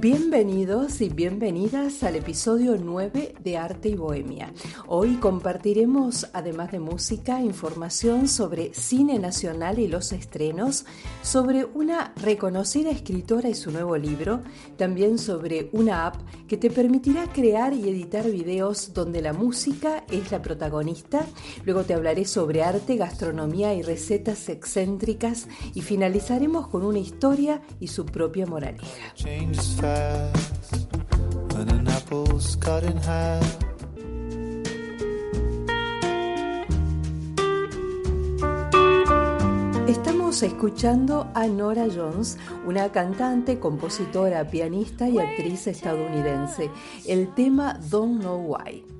Bienvenidos y bienvenidas al episodio 9 de Arte y Bohemia. Hoy compartiremos, además de música, información sobre cine nacional y los estrenos, sobre una reconocida escritora y su nuevo libro, también sobre una app que te permitirá crear y editar videos donde la música es la protagonista. Luego te hablaré sobre arte, gastronomía y recetas excéntricas y finalizaremos con una historia y su propia moraleja. Estamos escuchando a Nora Jones, una cantante, compositora, pianista y actriz estadounidense. El tema Don't Know Why.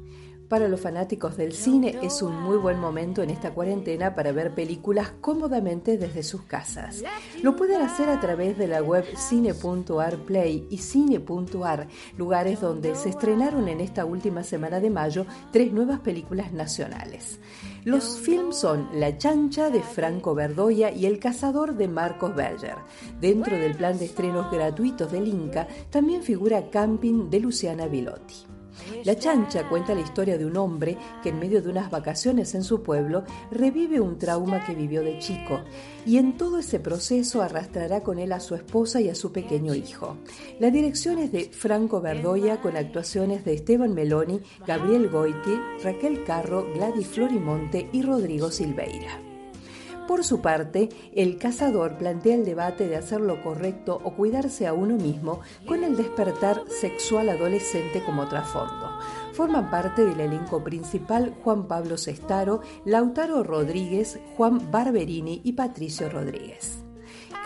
Para los fanáticos del cine es un muy buen momento en esta cuarentena para ver películas cómodamente desde sus casas. Lo pueden hacer a través de la web cine.ar Play y cine.ar, lugares donde se estrenaron en esta última semana de mayo tres nuevas películas nacionales. Los films son La chancha de Franco Verdoya y El cazador de Marcos Berger. Dentro del plan de estrenos gratuitos del Inca también figura Camping de Luciana Bilotti. La chancha cuenta la historia de un hombre que en medio de unas vacaciones en su pueblo revive un trauma que vivió de chico y en todo ese proceso arrastrará con él a su esposa y a su pequeño hijo. La dirección es de Franco Verdoya con actuaciones de Esteban Meloni, Gabriel Goiti, Raquel Carro, Gladys Florimonte y Rodrigo Silveira. Por su parte, el cazador plantea el debate de hacer lo correcto o cuidarse a uno mismo con el despertar sexual adolescente como trasfondo. Forman parte del elenco principal Juan Pablo Sestaro, Lautaro Rodríguez, Juan Barberini y Patricio Rodríguez.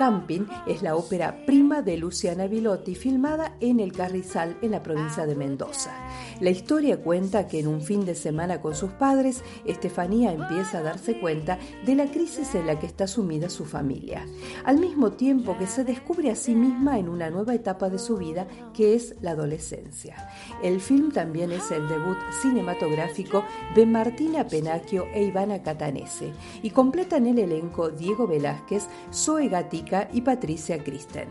Camping es la ópera prima de Luciana Vilotti, filmada en El Carrizal, en la provincia de Mendoza. La historia cuenta que en un fin de semana con sus padres, Estefanía empieza a darse cuenta de la crisis en la que está sumida su familia, al mismo tiempo que se descubre a sí misma en una nueva etapa de su vida, que es la adolescencia. El film también es el debut cinematográfico de Martina Penacchio e Ivana Catanese, y completan el elenco Diego Velázquez, Zoe Y Patricia Kristen.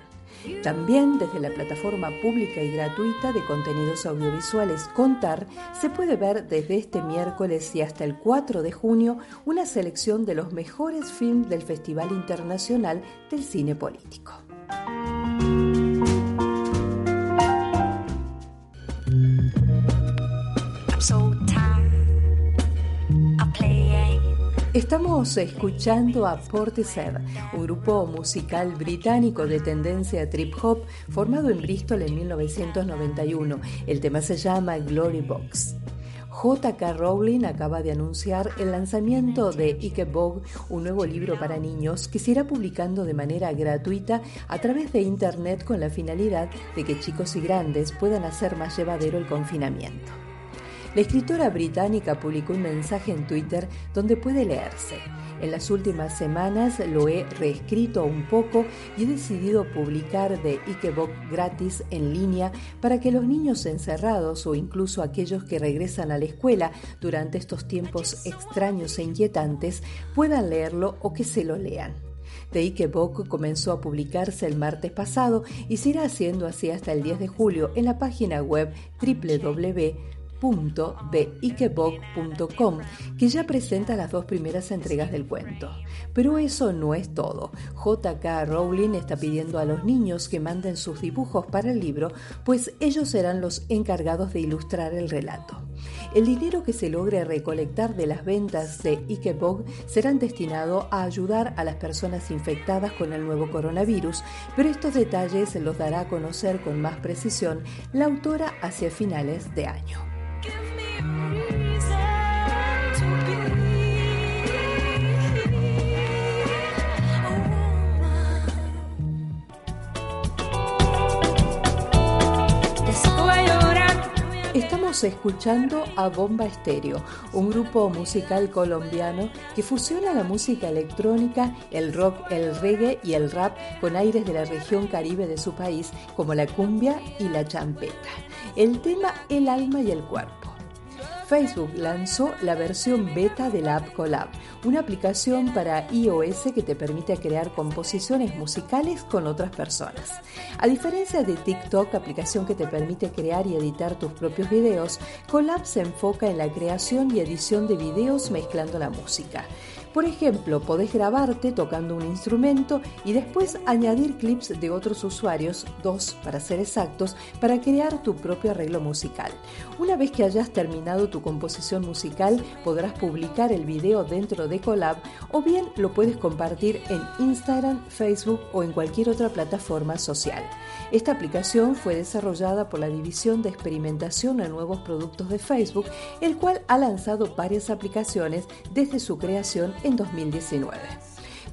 También desde la plataforma pública y gratuita de contenidos audiovisuales Contar se puede ver desde este miércoles y hasta el 4 de junio una selección de los mejores films del Festival Internacional del Cine Político. Estamos escuchando a Portishead, un grupo musical británico de tendencia trip hop formado en Bristol en 1991. El tema se llama Glory Box. J.K. Rowling acaba de anunciar el lanzamiento de Ike Bog, un nuevo libro para niños que se irá publicando de manera gratuita a través de Internet con la finalidad de que chicos y grandes puedan hacer más llevadero el confinamiento. La escritora británica publicó un mensaje en Twitter donde puede leerse. En las últimas semanas lo he reescrito un poco y he decidido publicar de Ikebook gratis en línea para que los niños encerrados o incluso aquellos que regresan a la escuela durante estos tiempos extraños e inquietantes puedan leerlo o que se lo lean. De Ikebook comenzó a publicarse el martes pasado y se irá haciendo así hasta el 10 de julio en la página web www www.ikebok.com, que ya presenta las dos primeras entregas del cuento. Pero eso no es todo. JK Rowling está pidiendo a los niños que manden sus dibujos para el libro, pues ellos serán los encargados de ilustrar el relato. El dinero que se logre recolectar de las ventas de Ikebog serán destinado a ayudar a las personas infectadas con el nuevo coronavirus, pero estos detalles los dará a conocer con más precisión la autora hacia finales de año. Escuchando a Bomba Estéreo, un grupo musical colombiano que fusiona la música electrónica, el rock, el reggae y el rap con aires de la región caribe de su país, como la cumbia y la champeta. El tema El alma y el cuerpo. Facebook lanzó la versión beta de la app Collab, una aplicación para iOS que te permite crear composiciones musicales con otras personas. A diferencia de TikTok, aplicación que te permite crear y editar tus propios videos, Collab se enfoca en la creación y edición de videos mezclando la música. Por ejemplo, podés grabarte tocando un instrumento y después añadir clips de otros usuarios, dos para ser exactos, para crear tu propio arreglo musical. Una vez que hayas terminado tu composición musical, podrás publicar el video dentro de Collab o bien lo puedes compartir en Instagram, Facebook o en cualquier otra plataforma social. Esta aplicación fue desarrollada por la División de Experimentación en Nuevos Productos de Facebook, el cual ha lanzado varias aplicaciones desde su creación en 2019.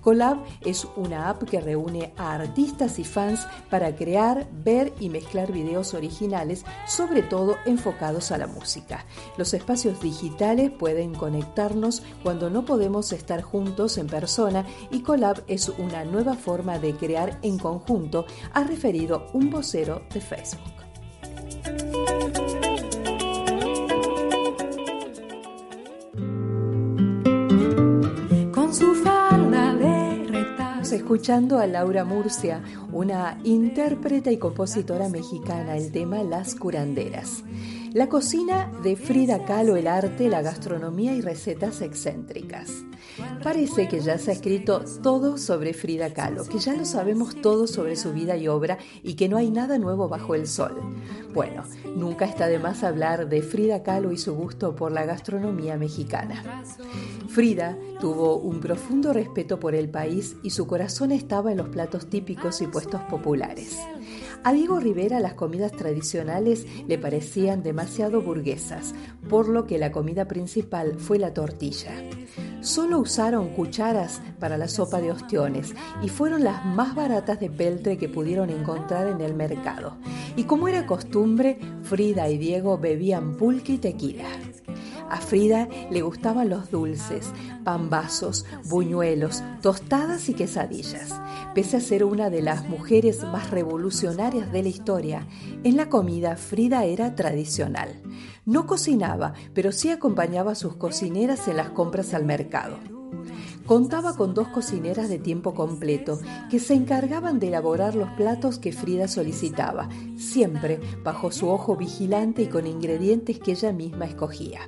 Collab es una app que reúne a artistas y fans para crear, ver y mezclar videos originales, sobre todo enfocados a la música. Los espacios digitales pueden conectarnos cuando no podemos estar juntos en persona y Collab es una nueva forma de crear en conjunto, ha referido un vocero de Facebook. Escuchando a Laura Murcia, una intérprete y compositora mexicana, el tema Las curanderas. La cocina de Frida Kahlo, el arte, la gastronomía y recetas excéntricas. Parece que ya se ha escrito todo sobre Frida Kahlo, que ya lo sabemos todo sobre su vida y obra y que no hay nada nuevo bajo el sol. Bueno, nunca está de más hablar de Frida Kahlo y su gusto por la gastronomía mexicana. Frida tuvo un profundo respeto por el país y su corazón estaba en los platos típicos y puestos populares. A Diego Rivera las comidas tradicionales le parecían demasiado burguesas, por lo que la comida principal fue la tortilla. Solo usaron cucharas para la sopa de ostiones y fueron las más baratas de peltre que pudieron encontrar en el mercado. Y como era costumbre, Frida y Diego bebían pulque y tequila. A Frida le gustaban los dulces, pambazos, buñuelos, tostadas y quesadillas. Pese a ser una de las mujeres más revolucionarias de la historia, en la comida Frida era tradicional. No cocinaba, pero sí acompañaba a sus cocineras en las compras al mercado. Contaba con dos cocineras de tiempo completo que se encargaban de elaborar los platos que Frida solicitaba, siempre bajo su ojo vigilante y con ingredientes que ella misma escogía.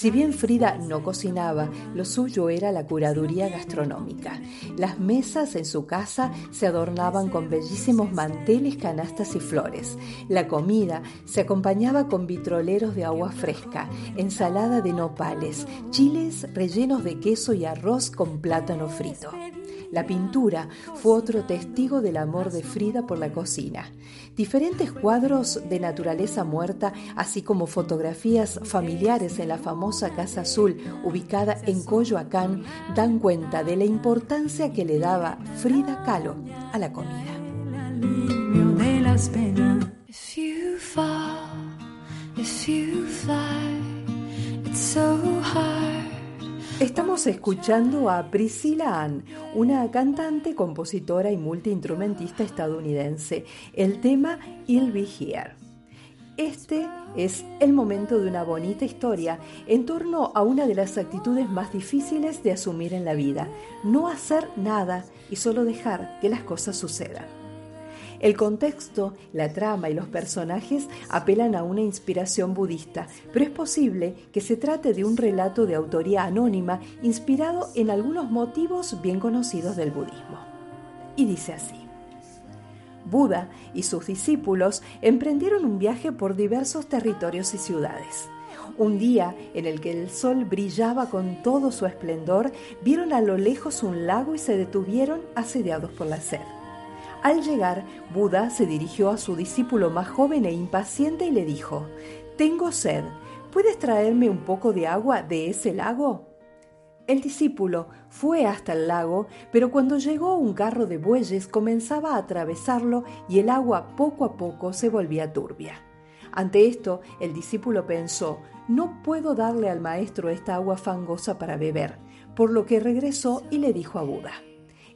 Si bien Frida no cocinaba, lo suyo era la curaduría gastronómica. Las mesas en su casa se adornaban con bellísimos manteles, canastas y flores. La comida se acompañaba con vitroleros de agua fresca, ensalada de nopales, chiles rellenos de queso y arroz con plátano frito. La pintura fue otro testigo del amor de Frida por la cocina. Diferentes cuadros de naturaleza muerta, así como fotografías familiares en la famosa Casa Azul ubicada en Coyoacán, dan cuenta de la importancia que le daba Frida Kahlo a la comida. Estamos escuchando a Priscilla Ann, una cantante, compositora y multiinstrumentista estadounidense. El tema I'll Be Here. Este es el momento de una bonita historia en torno a una de las actitudes más difíciles de asumir en la vida, no hacer nada y solo dejar que las cosas sucedan. El contexto, la trama y los personajes apelan a una inspiración budista, pero es posible que se trate de un relato de autoría anónima inspirado en algunos motivos bien conocidos del budismo. Y dice así. Buda y sus discípulos emprendieron un viaje por diversos territorios y ciudades. Un día en el que el sol brillaba con todo su esplendor, vieron a lo lejos un lago y se detuvieron asediados por la sed. Al llegar, Buda se dirigió a su discípulo más joven e impaciente y le dijo, Tengo sed, ¿puedes traerme un poco de agua de ese lago? El discípulo fue hasta el lago, pero cuando llegó un carro de bueyes comenzaba a atravesarlo y el agua poco a poco se volvía turbia. Ante esto, el discípulo pensó, no puedo darle al maestro esta agua fangosa para beber, por lo que regresó y le dijo a Buda,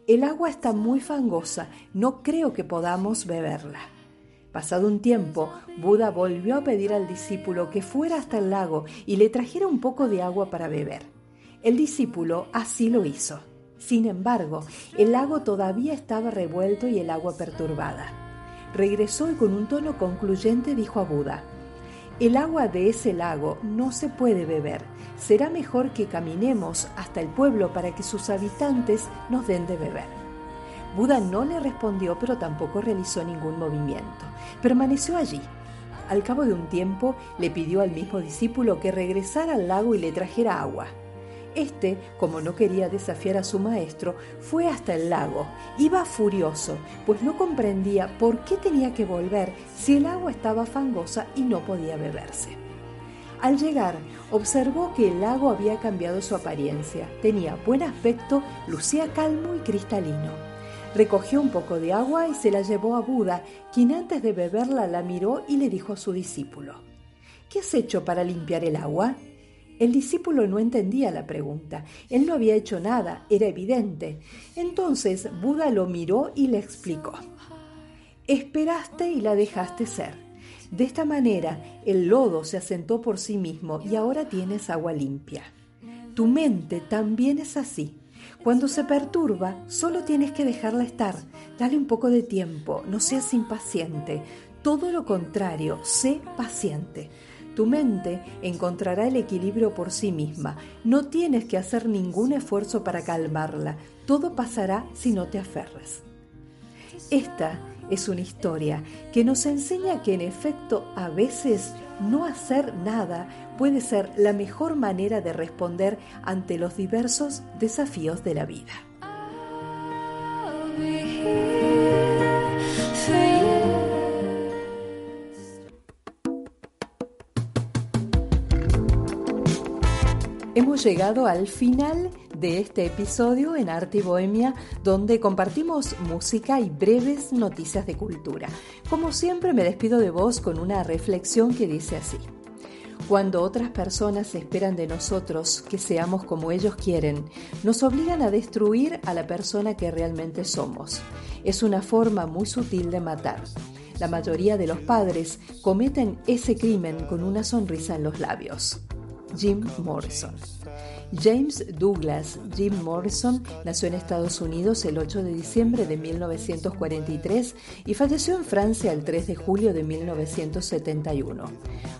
el agua está muy fangosa, no creo que podamos beberla. Pasado un tiempo, Buda volvió a pedir al discípulo que fuera hasta el lago y le trajera un poco de agua para beber. El discípulo así lo hizo. Sin embargo, el lago todavía estaba revuelto y el agua perturbada. Regresó y con un tono concluyente dijo a Buda, el agua de ese lago no se puede beber. Será mejor que caminemos hasta el pueblo para que sus habitantes nos den de beber. Buda no le respondió, pero tampoco realizó ningún movimiento. Permaneció allí. Al cabo de un tiempo le pidió al mismo discípulo que regresara al lago y le trajera agua. Este, como no quería desafiar a su maestro, fue hasta el lago. Iba furioso, pues no comprendía por qué tenía que volver si el agua estaba fangosa y no podía beberse. Al llegar, observó que el lago había cambiado su apariencia. Tenía buen aspecto, lucía calmo y cristalino. Recogió un poco de agua y se la llevó a Buda, quien antes de beberla la miró y le dijo a su discípulo, ¿Qué has hecho para limpiar el agua? El discípulo no entendía la pregunta. Él no había hecho nada, era evidente. Entonces Buda lo miró y le explicó. Esperaste y la dejaste ser. De esta manera el lodo se asentó por sí mismo y ahora tienes agua limpia. Tu mente también es así. Cuando se perturba, solo tienes que dejarla estar. Dale un poco de tiempo, no seas impaciente. Todo lo contrario, sé paciente. Tu mente encontrará el equilibrio por sí misma. No tienes que hacer ningún esfuerzo para calmarla. Todo pasará si no te aferres. Esta es una historia que nos enseña que en efecto a veces no hacer nada puede ser la mejor manera de responder ante los diversos desafíos de la vida. Hemos llegado al final de este episodio en Arte y Bohemia, donde compartimos música y breves noticias de cultura. Como siempre, me despido de vos con una reflexión que dice así. Cuando otras personas esperan de nosotros que seamos como ellos quieren, nos obligan a destruir a la persona que realmente somos. Es una forma muy sutil de matar. La mayoría de los padres cometen ese crimen con una sonrisa en los labios. Jim Morrison. James Douglas Jim Morrison nació en Estados Unidos el 8 de diciembre de 1943 y falleció en Francia el 3 de julio de 1971.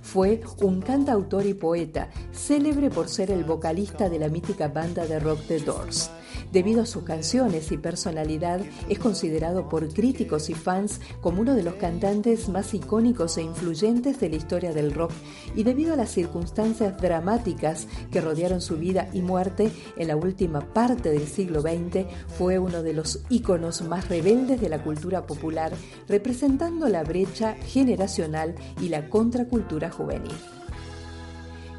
Fue un cantautor y poeta, célebre por ser el vocalista de la mítica banda de rock The Doors. Debido a sus canciones y personalidad, es considerado por críticos y fans como uno de los cantantes más icónicos e influyentes de la historia del rock y debido a las circunstancias dramáticas que rodearon su vida y muerte en la última parte del siglo XX, fue uno de los íconos más rebeldes de la cultura popular, representando la brecha generacional y la contracultura juvenil.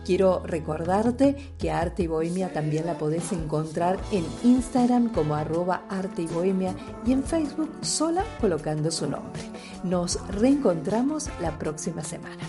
Quiero recordarte que Arte y Bohemia también la podés encontrar en Instagram como arroba Arte y Bohemia y en Facebook sola colocando su nombre. Nos reencontramos la próxima semana.